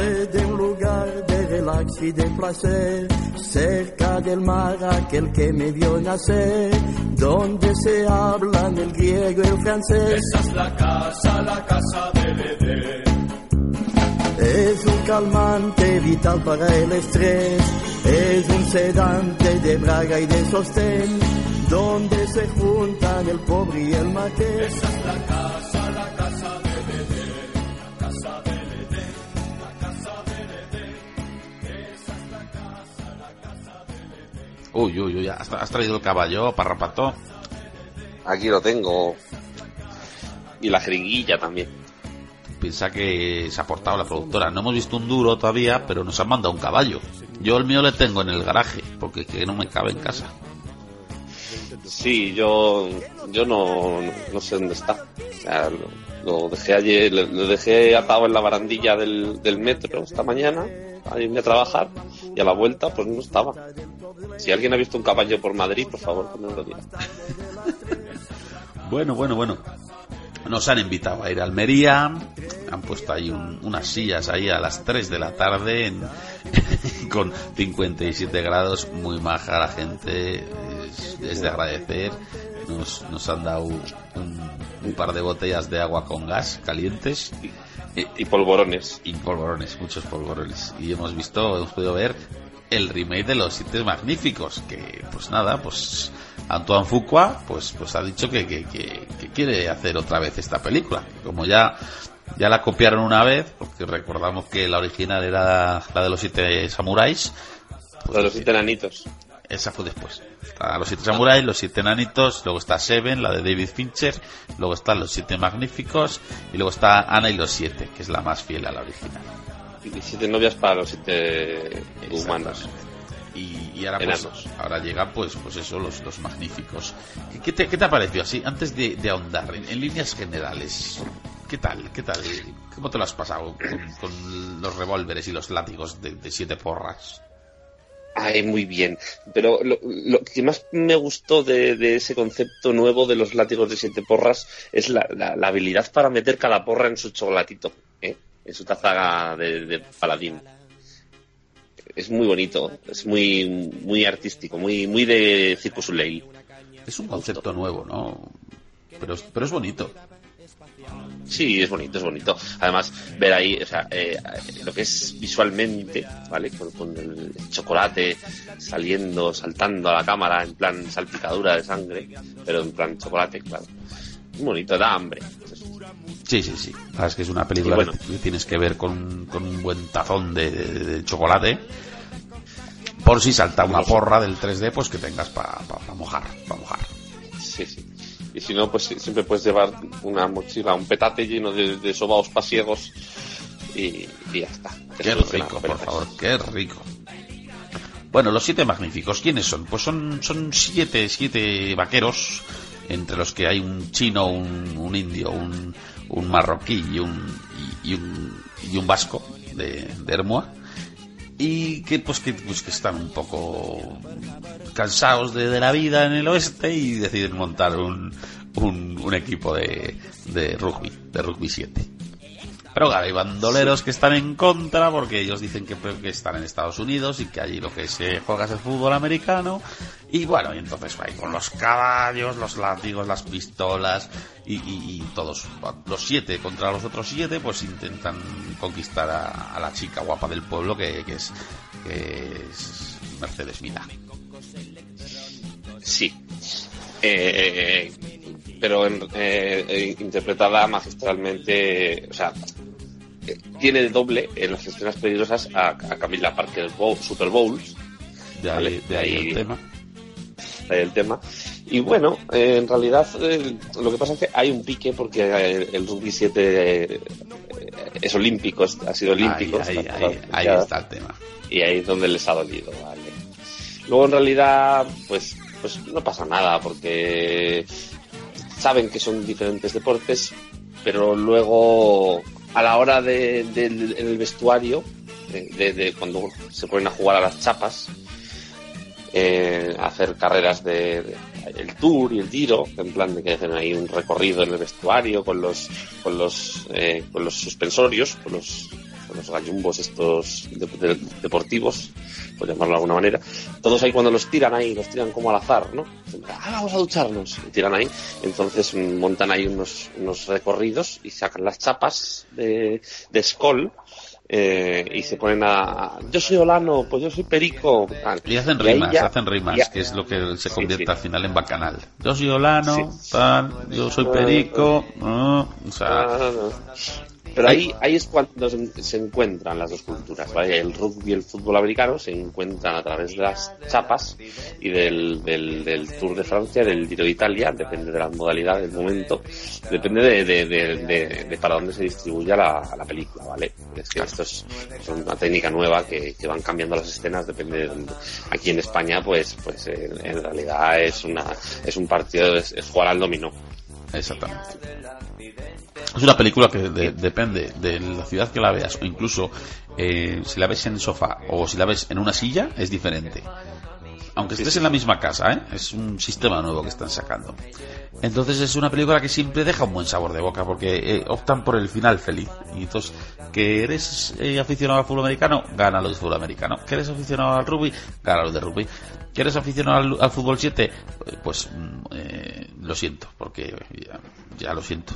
de un lugar de relax y de placer, cerca del mar aquel que me vio nacer, donde se hablan el griego y el francés. Esa es la casa, la casa del Edén. Es un calmante vital para el estrés, es un sedante de braga y de sostén, donde se juntan el pobre y el marqués. Esa es la casa Uy, uy, uy, ¿has, has traído el caballo, parrapato? Aquí lo tengo. Y la jeringuilla también. Piensa que se ha portado la productora. No hemos visto un duro todavía, pero nos han mandado un caballo. Yo el mío le tengo en el garaje, porque que no me cabe en casa. Sí, yo, yo no, no sé dónde está. O sea, lo, lo dejé ayer, lo, lo dejé atado en la barandilla del, del metro esta mañana a irme a trabajar y a la vuelta pues no estaba. Si alguien ha visto un caballo por Madrid, por favor, que me lo diga. Bueno, bueno, bueno. Nos han invitado a ir a Almería. Han puesto ahí un- unas sillas ahí a las 3 de la tarde en- con 57 grados. Muy maja la gente. Es, es de agradecer. Nos, nos han dado un, un par de botellas de agua con gas calientes Y, y polvorones. y polvorones, muchos polvorones. Y hemos visto, hemos podido ver el remake de los siete magníficos. Que, pues nada, pues Antoine Fuqua, pues, pues ha dicho que, que, que- que quiere hacer otra vez esta película. Como ya, ya la copiaron una vez, porque recordamos que la original era la de los siete samuráis. pues de los siete enanitos. esa fue después. Está los siete samuráis, los siete enanitos, luego está Seven, la de David Fincher, luego están los siete magníficos y luego está Ana y los siete, que es la más fiel a la original. Y siete novias para los siete humanos. Y, y ahora pues, ahora llegan pues pues eso los, los magníficos ¿Qué- ¿Qué te, qué te ha parecido así antes de, de ahondar en, en líneas generales qué tal qué tal cómo te lo has pasado con, con los revólveres y los látigos de, de siete porras Ay, muy bien. Pero lo, lo que más me gustó de, de ese concepto nuevo de los látigos de siete porras es la, la- la habilidad para meter cada porra en su chocolatito. En su taza de, de paladín. Es muy bonito, es muy muy artístico, muy muy de Circus Soleil. es un concepto nuevo no pero es- pero es bonito Sí, es bonito, es bonito. Además, ver ahí, o sea, eh, lo que es visualmente, ¿vale? Con, con el chocolate saliendo, saltando a la cámara en plan salpicadura de sangre, pero en plan chocolate, claro. Muy bonito, da hambre. Sí sí sí verdad es que es una película bueno. que tienes que ver con, con un buen tazón de, de- de chocolate por si salta una porra del 3D pues que tengas para mojar para mojar Sí, sí. Y si no, pues siempre puedes llevar una mochila, un petate lleno de, de sobaos pasiegos y, y ya está. Qué rico, por favor, qué rico. Bueno, los siete magníficos, ¿quiénes son? Pues son, son siete, siete vaqueros, entre los que hay un chino, un, un indio, un, un marroquí y un, y, un, y un vasco de, de Hermoa. Y que pues, que pues que están un poco cansados de, de la vida en el oeste y deciden montar un, un, un equipo de, de rugby, de rugby 7. Pero claro, hay bandoleros que están en contra porque ellos dicen que, que están en Estados Unidos y que allí lo que se juega es el fútbol americano. Y bueno, y entonces ahí con los caballos, los látigos, las pistolas y, y- todos, los siete contra los otros siete, pues intentan conquistar a, la chica guapa del pueblo que, es, que es Mercedes Mina. Sí. Eh, pero en- eh, eh, interpretada magistralmente, o sea, eh, tiene de doble en las escenas peligrosas a, a Camila Parker Bowl- Super Bowls, De ahí, de el tema. ahí el tema. Y bueno, eh, en realidad eh, lo que pasa es que hay un pique porque eh, el rugby 7 eh, es olímpico, es- ha sido olímpico. Ahí, está- ahí, ahí ya- está el tema. y ahí es donde les ha dolido, ¿vale? Luego en realidad, pues, pues no pasa nada, porque saben que son diferentes deportes, pero luego a la hora de, del- vestuario, de, de- de cuando se ponen a jugar a las chapas, eh, hacer carreras de, de- el tour y el tiro, en plan de que hacen ahí un recorrido en el vestuario con los con los eh, con los suspensorios, con los los gallumbos estos de- de- deportivos, por llamarlo de alguna manera, todos ahí cuando los tiran ahí, los tiran como al azar, ¿no? Ah, vamos a ducharnos, y tiran ahí, entonces mm, montan ahí unos, unos recorridos y sacan las chapas de, de Skoll, eh, y se ponen a, yo soy Olano, pues yo soy Perico, tal. Y hacen rimas, ya- hacen rimas, ya- que es lo que se convierte sí. al final en bacanal. Yo soy Olano, Sí. tal, yo soy Perico, ah, o sea, no. Pero ahí, ahí es cuando se, se encuentran las dos culturas, ¿vale? El rugby y el fútbol americano se encuentran a través de las chapas y del, del, del Tour de Francia, del Giro de Italia, depende de la modalidad del momento, depende de, de, de, de- de para dónde se distribuya la, la película, ¿vale? Es que esto es, es una técnica nueva que, que van cambiando las escenas, depende de dónde. Aquí en España, pues, pues en, en realidad es una, es un partido, es, es jugar al dominó. Exactamente. Es una película que de- depende de la ciudad que la veas, o incluso eh, si la ves en el sofá o si la ves en una silla, es diferente. Aunque estés en la misma casa, ¿eh? es un sistema nuevo que están sacando. Entonces es una película que siempre deja un buen sabor de boca porque eh, optan por el final feliz. Y entonces, que eres eh, aficionado al fútbol americano, gana lo de fútbol americano. Que eres aficionado al rugby, gana lo de rugby. Que eres aficionado al, fútbol 7, eh, pues mm, eh, lo siento, porque ya lo siento.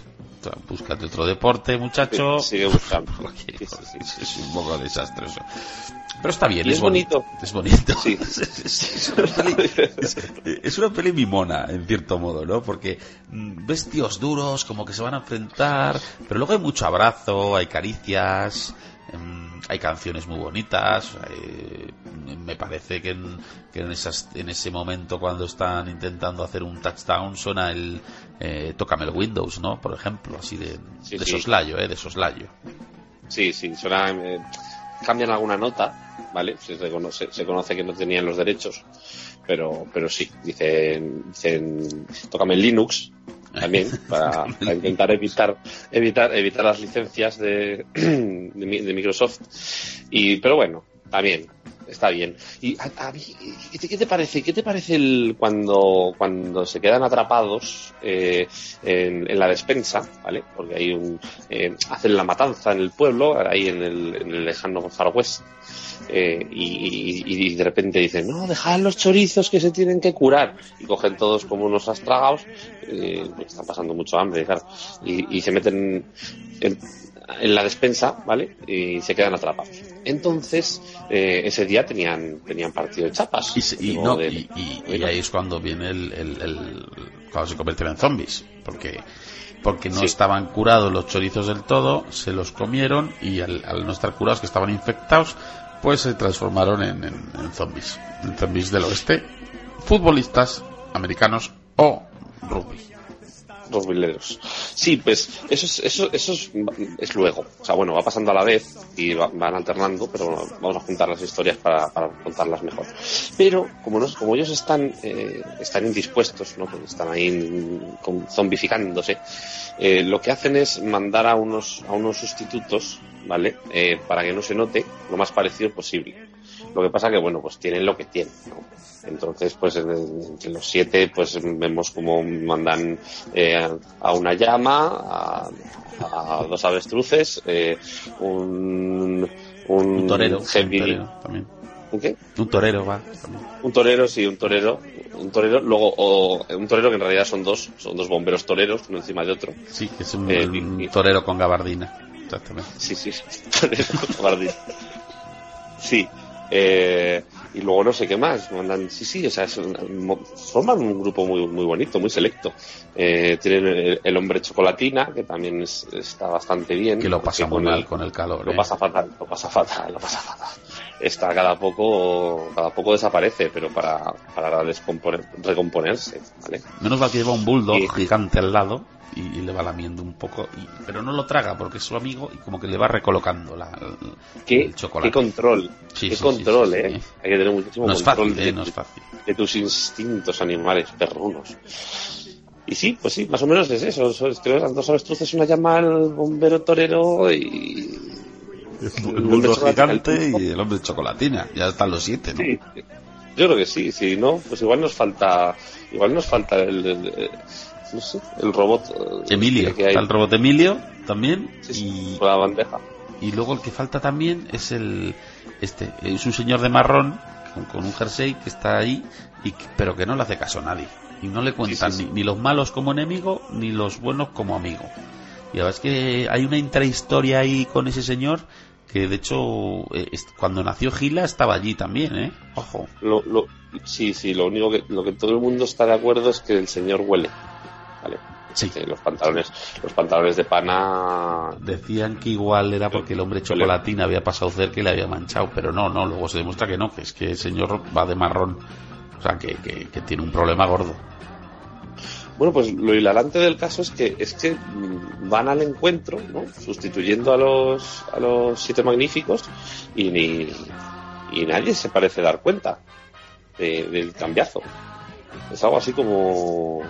Búscate otro deporte, muchacho. Sigue buscando. Porque, es un poco desastroso. Pero está bien, es, es bonito. bonito. Es bonito. Sí. es, una peli, es- es una peli mimona, en cierto modo, ¿no? Porque mm, ves tíos duros, como que se van a enfrentar, pero luego hay mucho abrazo, hay caricias, hay canciones muy bonitas. eh, me parece que, en, que en, esas, en ese momento, cuando están intentando hacer un touchdown, suena el eh, Tócame el Windows, ¿no? Por ejemplo, así de, Sí, de sí. soslayo, ¿eh? De soslayo. Sí, sí, suena, eh, cambian alguna nota, ¿vale? Se, reconoce, se conoce que no tenían los derechos, pero, pero sí, dicen, dicen, tócame el Linux también para, para intentar evitar, evitar, evitar las licencias de, de, de Microsoft. Y, pero bueno, también, está bien. Y a, a ¿qué te, parece? ¿Qué te parece el, cuando, cuando se quedan atrapados eh, en, la despensa, ¿vale? Porque hay un, eh, hacen la matanza en el pueblo, ahí en el, en el lejano Far West. eh, y, de repente dicen, no, dejad los chorizos que se tienen que curar. Y cogen todos como unos astragados, eh, porque están pasando mucho hambre, claro. Y, y se meten en, en la despensa, ¿vale? Y se quedan atrapados. Entonces, eh, ese día tenían, tenían partido de chapas. Y, y no, de- y, y- ahí es cuando viene el, el- el- cuando se convierten en zombies porque porque no Sí. estaban curados los chorizos del todo se los comieron y al, al no estar curados que estaban infectados pues se transformaron en, en- en zombies en zombies del oeste futbolistas americanos Los bileros. Sí, pues eso es, eso, eso es, luego. O sea, bueno, va pasando a la vez y va- van alternando, pero bueno, vamos a juntar las historias para, para contarlas mejor. Pero como, no, como ellos están, eh, están indispuestos, ¿no? Porque están ahí zombificándose, eh, lo que hacen es mandar a unos, a unos sustitutos, ¿vale? Eh, para que no se note lo más parecido posible. Lo que pasa que, bueno, pues tienen lo que tienen, ¿no? Entonces, pues en- entre los siete, pues vemos como mandan eh, a una llama, a, a dos avestruces, eh, un, un, un torero, heavy- un torero también ¿un qué? un torero va también. Un torero, sí, un torero, un torero, luego o, un torero que en realidad son dos, son dos bomberos toreros, uno encima de otro. sí que es un, Eh, un y- y- torero con gabardina exactamente Sí, sí, torero, guardia. Sí, eh, y luego no sé qué más, mandan, sí, sí, o sea, forman un grupo muy, muy bonito, muy selecto. Eh, tienen el, el hombre chocolatina, que también es- está bastante bien. que lo pasa muy mal con el calor Lo ¿eh? pasa fatal, lo pasa fatal, lo pasa fatal. Está cada poco, cada poco desaparece, pero para, para descomponer- recomponerse, ¿vale? Menos mal que lleva un bulldog gigante al lado y, y le va lamiendo un poco, y- pero no lo traga porque es su amigo y como que le va recolocando la, ¿Qué, el chocolate. qué control, Sí, qué sí, control, sí, ¿eh? Hay que tener muchísimo No control fácil, de, ¿eh? No de tus instintos animales perrunos. Y sí, pues sí, más o menos es eso. Creo que las dos avestruces, una llama al bombero torero y... El bulldog gigante y el hombre de chocolatina. Ya están los siete, ¿no? Sí, yo creo que sí. Si no, pues igual nos falta... Igual nos falta el... el- el- no sé, el robot... eh, Emilio. que hay Está el robot Emilio también Sí, sí, y, con la bandeja. y luego el que falta también es el este es un señor de marrón con, con un jersey que está ahí y pero que no le hace caso a nadie y no le cuentan sí. Ni, ni los malos como enemigo ni los buenos como amigo y la verdad es que hay una intrahistoria ahí con ese señor que de hecho eh, cuando nació Gila estaba allí también eh ojo Lo, lo- sí, sí, lo único que, lo que todo el mundo está de acuerdo es que el señor huele. ¿Vale? Sí. Que los pantalones, los pantalones de pana. Decían que igual era porque el hombre chocolatín había pasado cerca y le había manchado, pero no, no, luego se demuestra que no, que es que el señor va de marrón, o sea, que, que, que tiene un problema gordo. Bueno, pues lo hilarante del caso es que es que van al encuentro, ¿no? Sustituyendo a los a los siete magníficos y ni y nadie se parece dar cuenta de- del cambiazo. Es algo así como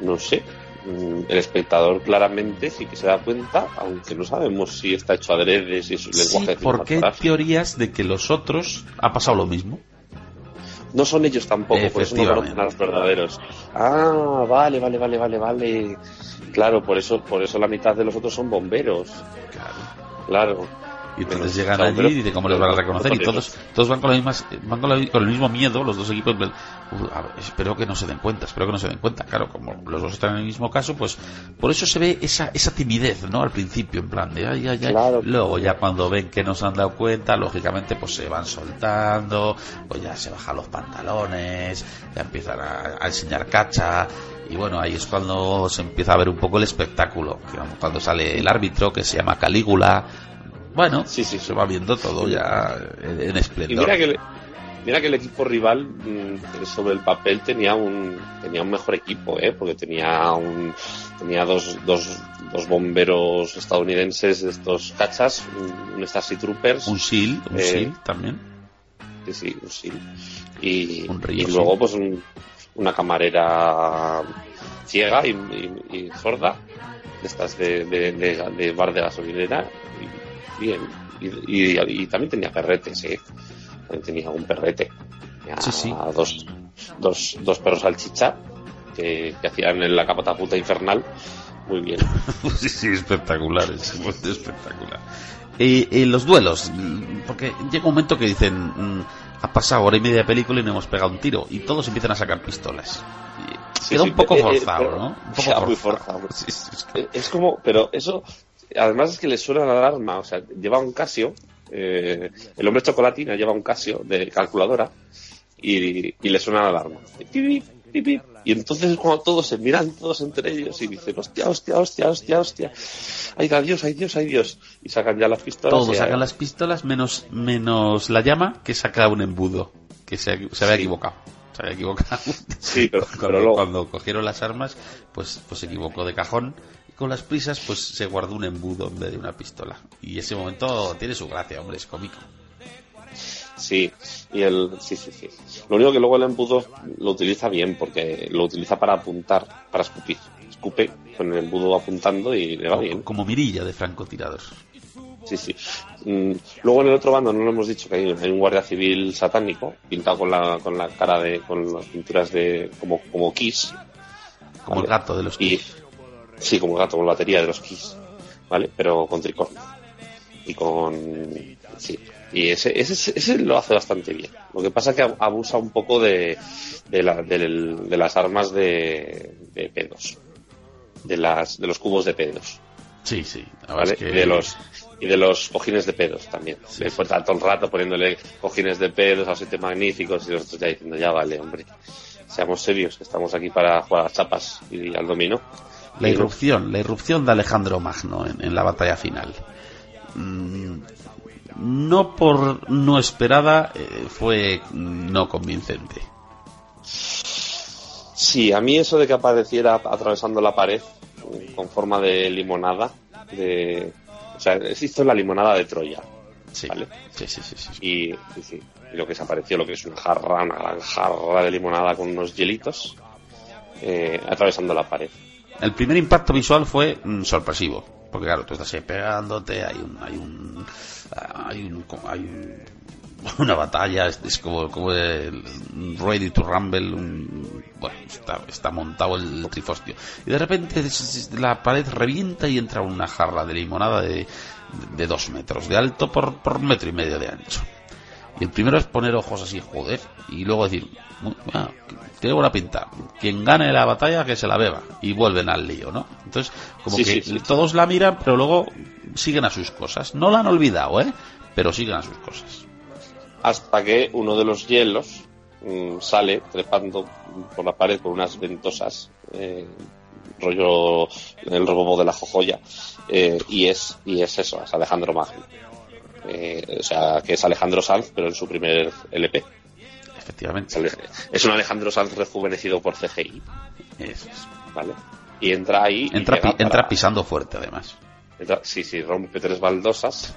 no sé. mm, El espectador claramente sí que se da cuenta, aunque no sabemos si está hecho adrede, si es un Sí, lenguaje porque hay teorías de que los otros ha pasado lo mismo. No son ellos tampoco, por eso no conocen a los verdaderos. Ah, vale, vale, vale, vale, vale. Claro, por eso, por eso la mitad de los otros son bomberos. Claro. Claro. Y entonces llegan los allí y bomberos, dicen cómo les van a reconocer y todos todos van con, las mismas, van con, la- con el mismo miedo, los dos equipos. "Uf, a ver, espero que no se den cuenta, espero que no se den cuenta. Claro, como los dos están en el mismo caso, pues por eso se ve esa, esa timidez, ¿no? Al principio, en plan de ay, ay, ay. Claro. Luego ya cuando ven que no se han dado cuenta, lógicamente pues se van soltando, pues ya se bajan los pantalones, ya empiezan a, a enseñar cacha. Y bueno, ahí es cuando se empieza a ver un poco el espectáculo. Cuando sale el árbitro que se llama Calígula, bueno, Sí, sí, se va viendo todo ya en, en Y esplendor. mira que, el- mira que el equipo rival mm, sobre el papel tenía un tenía un mejor equipo, ¿eh? Porque tenía un tenía dos, dos, dos bomberos estadounidenses, estos cachas, un, un Stasi Troopers. Un SEAL, un Eh, SEAL también. Sí, sí, un sí. Y, Un río, y sí. luego, pues, un- una camarera ciega y, y- y sorda, de estas de, de, de- de bar de gasolinera. Y, bien. Y, y- y también tenía perretes, ¿eh? También tenía un perrete. Tenía Sí, sí. Dos, dos, dos perros salchicha que, que hacían en la capota puta infernal. Muy bien. sí, sí, espectacular, es espectacular. Eh, eh, los duelos, porque llega un momento que dicen, mm, ha pasado hora y media de película y no hemos pegado un tiro, y todos empiezan a sacar pistolas. Y Sí, queda sí, un poco eh, eh, forzado, pero- ¿no? Un poco ya, muy forzado. Sí, sí, es- Eh, Es como, pero eso, además es que le suena la alarma, o sea, lleva un Casio, eh, el hombre chocolatina lleva un Casio de calculadora y, y le suena la alarma. Y, entonces es cuando todos se miran todos entre ellos y dicen, hostia, hostia, hostia, hostia, hostia, ay Dios, ay Dios, ay Dios, y sacan ya las pistolas. Todos sacan las pistolas menos, menos la llama que saca un embudo, que se, se había Sí. equivocado. Se había equivocado. Sí, pero, cuando, pero luego, cuando cogieron las armas, pues, pues se equivocó de cajón. Con las prisas, pues se guardó un embudo en vez de una pistola. Y ese momento tiene su gracia, hombre, es cómico. Sí, y el, sí, sí, sí. Lo único que luego el embudo lo utiliza bien porque lo utiliza para apuntar, para escupir. Escupe con el embudo apuntando y le va bien. Como mirilla de francotirador. Sí, sí. Mm, luego en el otro bando no lo hemos dicho que hay, hay un guardia civil satánico pintado con la, con la cara de, con las pinturas de, como, como Kiss. Como Vale. el gato de los Y, sí, como gato, con la batería de los Kiss. ¿Vale? Pero con tricornio. Y con, sí. Y ese, ese, ese lo hace bastante bien. Lo que pasa es que abusa un poco de, de, la- del- de las armas de, de pedos. De las, de los cubos de pedos. Sí, sí. ¿vale? que- de los y de los cojines de pedos también. Sí, Le sí. tanto el rato poniéndole cojines de pedos a los siete magníficos y los otros ya diciendo, ya vale, hombre. Seamos serios, que estamos aquí para jugar a chapas y al dominó. La irrupción, la irrupción de Alejandro Magno en, en la batalla final. Mm, no por no esperada, eh, fue no convincente. Sí, a mí eso de que apareciera atravesando la pared mm, con forma de limonada, de... o sea, hizo la limonada de Troya. Sí, Vale. sí, sí, sí, sí. Y, sí, sí, y lo que se apareció, lo que es una jarra, una gran jarra de limonada con unos hielitos, eh, atravesando la pared. El primer impacto visual fue mm, sorpresivo, porque claro, tú estás ahí pegándote, hay un, hay un, ah, hay un, hay un- una batalla, es, como, como el Ready to Rumble, un- bueno, está, está montado el trifostio. Y de repente la pared revienta y entra una jarra de limonada de, de dos metros de alto por, por metro y medio de ancho. Y el primero es poner ojos así, joder, y luego decir, "Muy- ah, tiene buena pinta, quien gane la batalla que se la beba, y vuelven al lío, ¿no? Entonces, como Sí, que sí, todos la miran, pero luego siguen a sus cosas. No la han olvidado, ¿eh? Pero siguen a sus cosas. hasta que uno de los hielos mm, sale trepando por la pared con unas ventosas, eh, rollo el robo de la jojoya, eh, y es y es eso, es Alejandro Magno. Eh, o sea, que es Alejandro Sanz, pero en su primer LP. Efectivamente. Es un Alejandro Sanz rejuvenecido por CGI, Eso es. ¿vale? Y entra ahí. Entra, pi- pisando fuerte, además. entra- sí, sí, rompe tres baldosas.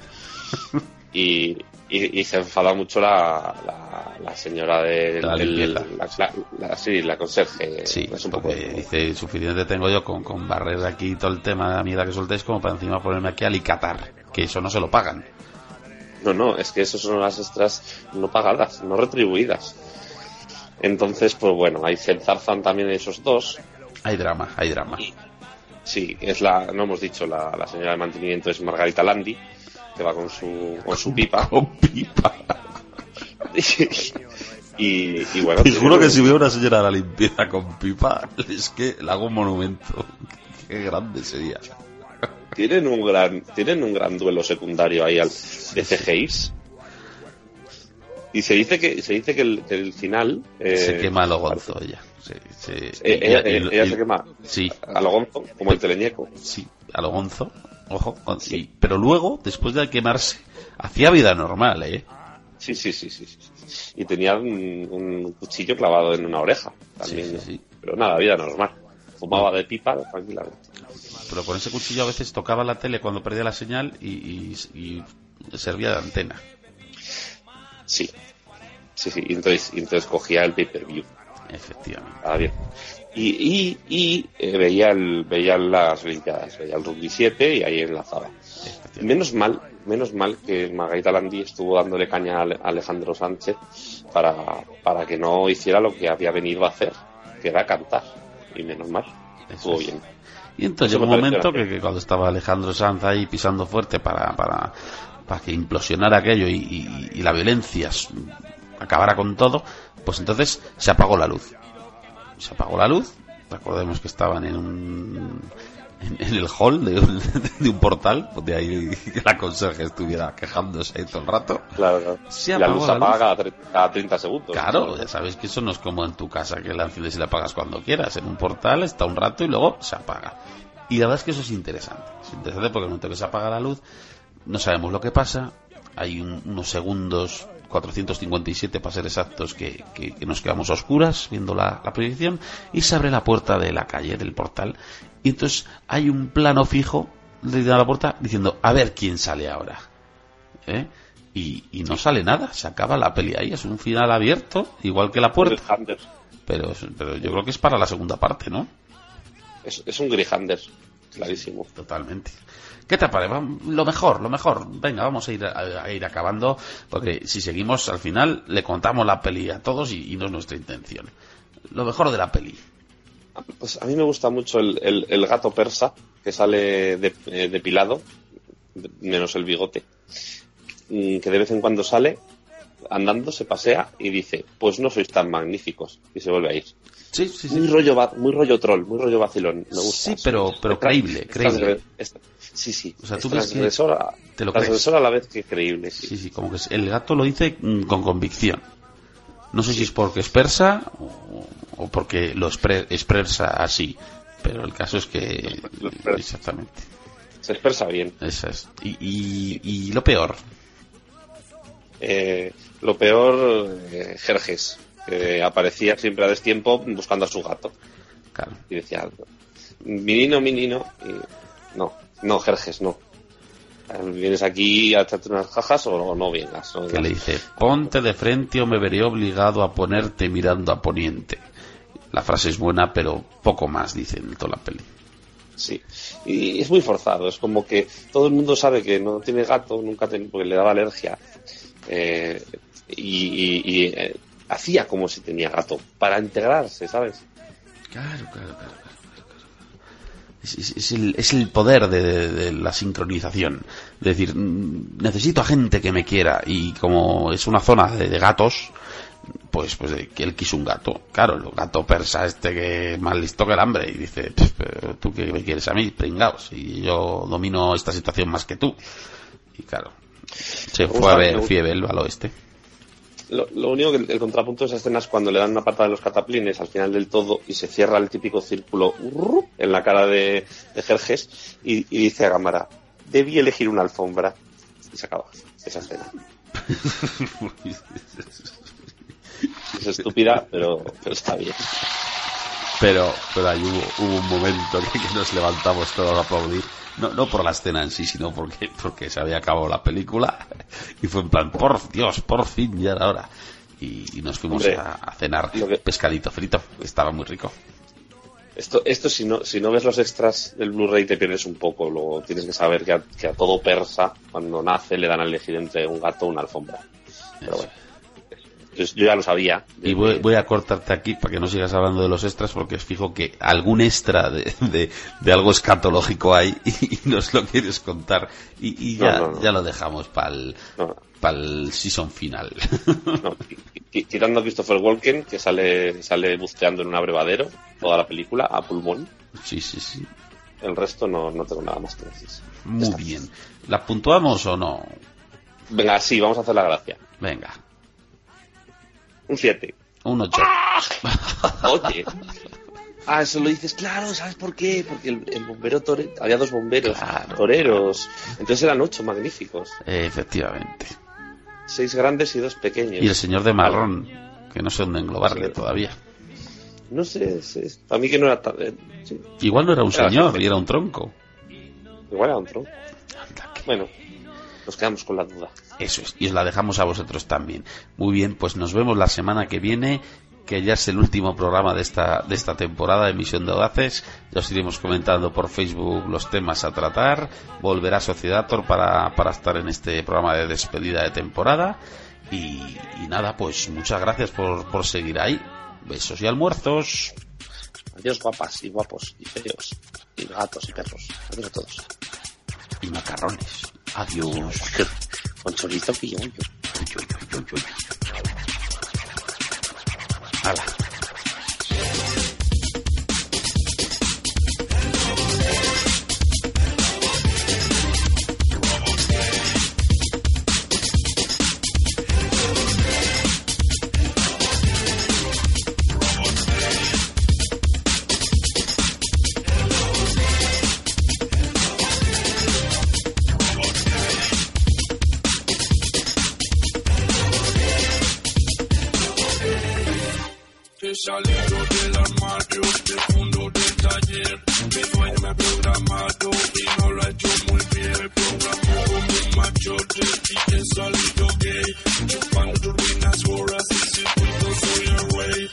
Y, y, y se enfada mucho la, la, la señora de La del- la, sí, la conserje. Sí, es un poco dice, suficiente tengo yo con, con barrer aquí todo el tema de la mierda que soltéis como para encima ponerme aquí a alicatar, que eso no se lo pagan. No, no, es que esas son las extras no pagadas, no retribuidas. Entonces, pues bueno, ahí se enzarzan también esos dos. Hay drama, hay drama. Sí, es la, no hemos dicho, la, la señora de mantenimiento es Margarita Landi, que va con su, con su pipa. Con pipa. y, y bueno, Te juro que un- si veo una señora de la limpieza con pipa, es que le hago un monumento. Qué grande sería. Tienen un gran, tienen un gran duelo secundario ahí al, de CGIs. Y se dice que, se dice que el, que el final, eh, se quema lo gonzo ella. Se- se- eh, ella, y- se quema Sí, a lo gonzo, como el teleñeco. sí, a lo gonzo. Ojo. con- y- pero luego, después de quemarse, hacía vida normal, ¿eh? Sí, sí, sí, sí, sí. Y tenía un, un cuchillo clavado en una oreja también. Sí, sí, ¿no? sí. Pero nada, vida normal. Fumaba de pipa tranquilamente. Pero con ese cuchillo a veces tocaba la tele cuando perdía la señal y, y- y servía de antena. Sí. Sí, sí. Y entonces, y entonces cogía el pay-per-view. Efectivamente. Estaba bien. Y, y, y eh, veía, el, veía las Olimpiadas, veía el Rugby 7 y ahí enlazaba. Menos mal, menos mal que Margarita Landi estuvo dándole caña a Ale- a Alejandro Sánchez para, para que no hiciera lo que había venido a hacer, que era cantar. Y menos mal, estuvo es. bien. Y entonces llegó un momento que, cuando estaba Alejandro Sanz ahí pisando fuerte para, para, para que implosionara aquello y, y- y la violencia acabara con todo, pues entonces se apagó la luz. Se apagó la luz. Recordemos que estaban en un en, en el hall de un, de un portal, de ahí que la conserje estuviera quejándose todo el rato. Claro, claro. Se la luz se apaga cada 30 segundos. Claro, ya sabes que eso no es como en tu casa, que la enciendes y la apagas cuando quieras. En un portal está un rato y luego se apaga. Y la verdad es que eso es interesante. Es interesante porque en el momento que se apaga la luz, no sabemos lo que pasa. Hay un- unos segundos, 457 para ser exactos, que, que- que nos quedamos a oscuras viendo la, la proyección y se abre la puerta de la calle, del portal. Y entonces hay un plano fijo de la puerta diciendo, a ver quién sale ahora. ¿eh? Y, y no sale nada, se acaba la peli ahí, es un final abierto, igual que la puerta, pero, pero yo creo que es para la segunda parte, ¿no? Es, es un Grihander, clarísimo. Totalmente. ¿Qué te parece? Lo mejor, lo mejor. Venga, vamos a ir, a, a ir acabando, porque si seguimos al final le contamos la peli a todos y, y no es nuestra intención. Lo mejor de la peli. Pues a mí me gusta mucho el, el- el gato persa que sale de- eh, depilado, de- menos el bigote, mm, que de vez en cuando sale andando, se pasea y dice, pues no sois tan magníficos, y se vuelve a ir. Sí, sí, Muy rollo, muy rollo troll, muy rollo vacilón, me gusta. Sí, pero- pero creíble, creíble. sí, sí, O sea, es tú ves que transgresora, te lo transgresora a la vez que creíble, sí. Sí, sí, como que el gato lo dice mm, con convicción. No sé si es porque es persa o, o porque lo expre- expresa así, pero el caso es que... Exactamente. Se expresa bien. Es. Y, y, y lo peor, Eh, lo peor, eh, Jerjes, que aparecía siempre a destiempo buscando a su gato. claro, Y decía, menino, menino, y no, no, Jerjes, no. ¿Vienes aquí a echarte unas jajas o no, no vengas? no que le dice, ponte de frente o me veré obligado a ponerte mirando a poniente. La frase es buena, pero poco más, dice en toda la peli. Sí. Y es muy forzado, es como que todo el mundo sabe que no tiene gato, nunca ten- porque le daba alergia. Eh, y, eh, hacía como si tenía gato para integrarse, ¿sabes? Claro, claro, claro. Es, el, es el poder de, la sincronización. Es decir, mm, necesito a gente que me quiera y como es una zona de, gatos, pues pues eh, que él quiso un gato. Claro, el gato persa este que es más listo que el hambre y dice, "Pf, pero tú que me quieres a mí, pringaos, y yo domino esta situación más que tú. Y claro, se fue a ver. Fievel al oeste. Lo, lo único que el, el contrapunto de esa escena es cuando le dan una patada de los cataplines al final del todo y se cierra el típico círculo urru, en la cara de, de Jerjes y, y dice a cámara, debí elegir una alfombra. Y se acaba esa escena. Es estúpida, pero, pero está bien. Pero, pero ahí hubo, hubo un momento que, que nos levantamos todos a aplaudir. No, no por la escena en sí, sino porque, porque se había acabado la película. Y fue en plan, por Dios, por fin, ya era hora. Y, y nos fuimos Hombre, a, a cenar que- pescadito frito. Estaba muy rico. Esto, esto si no, si no ves los extras del Blu-ray te pierdes un poco. Luego tienes que saber que a, que a todo persa, cuando nace, le dan a elegir entre un gato o una alfombra. Pero bueno. Yo ya lo sabía. Y voy, voy a cortarte aquí para que no sigas hablando de los extras, porque fijo que algún extra de, de, de algo escatológico hay y, nos lo quieres contar. Y, ya, no, no. ya lo dejamos para el, No, season final. quitando a Christopher Walken, que sale, sale buceando en un abrevadero toda la película, a pulmón. sí, sí, sí. El resto no, no tengo nada más que decir. Muy Está. bien. ¿La puntuamos o no? Venga, sí, vamos a hacer la gracia. Venga, Un 7. un 8. Oye. Ah, eso lo dices, claro, ¿sabes por qué? Porque el, el bombero torero, había dos bomberos Claro. toreros. Entonces eran ocho magníficos. Efectivamente. Seis grandes y dos pequeños. Y el señor de marrón, que no sé dónde englobarle Sí. todavía. No sé, es- para mí que no era tan... eh, sí, Igual no era un Era señor, y era un tronco. igual era un tronco. Anda, que- Bueno, nos quedamos con la duda. Eso es, y os la dejamos a vosotros también. Muy bien, pues nos vemos la semana que viene, que ya es el último programa de esta, de esta temporada de Emisión de Audaces. Ya os iremos comentando por Facebook los temas a tratar. Volverá Sociedator para, para estar en este programa de despedida de temporada. Y, y nada, pues muchas gracias por, por seguir ahí. Besos y almuerzos. Adiós guapas y guapos y feos y gatos y perros. Adiós a todos. Y macarrones. Adiós. Con chorizo y yo. Salido gay. Chupando turbinas horas y circuitos soy el rey.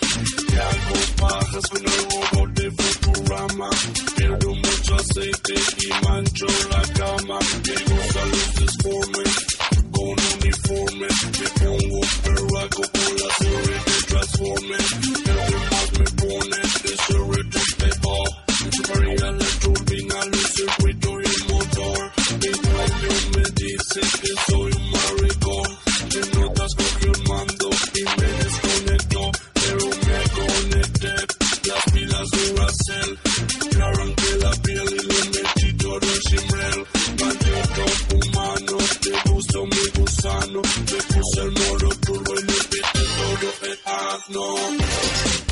Y hago pajas con el robot de Futurama. Pierdo mucho aceite y mancho no.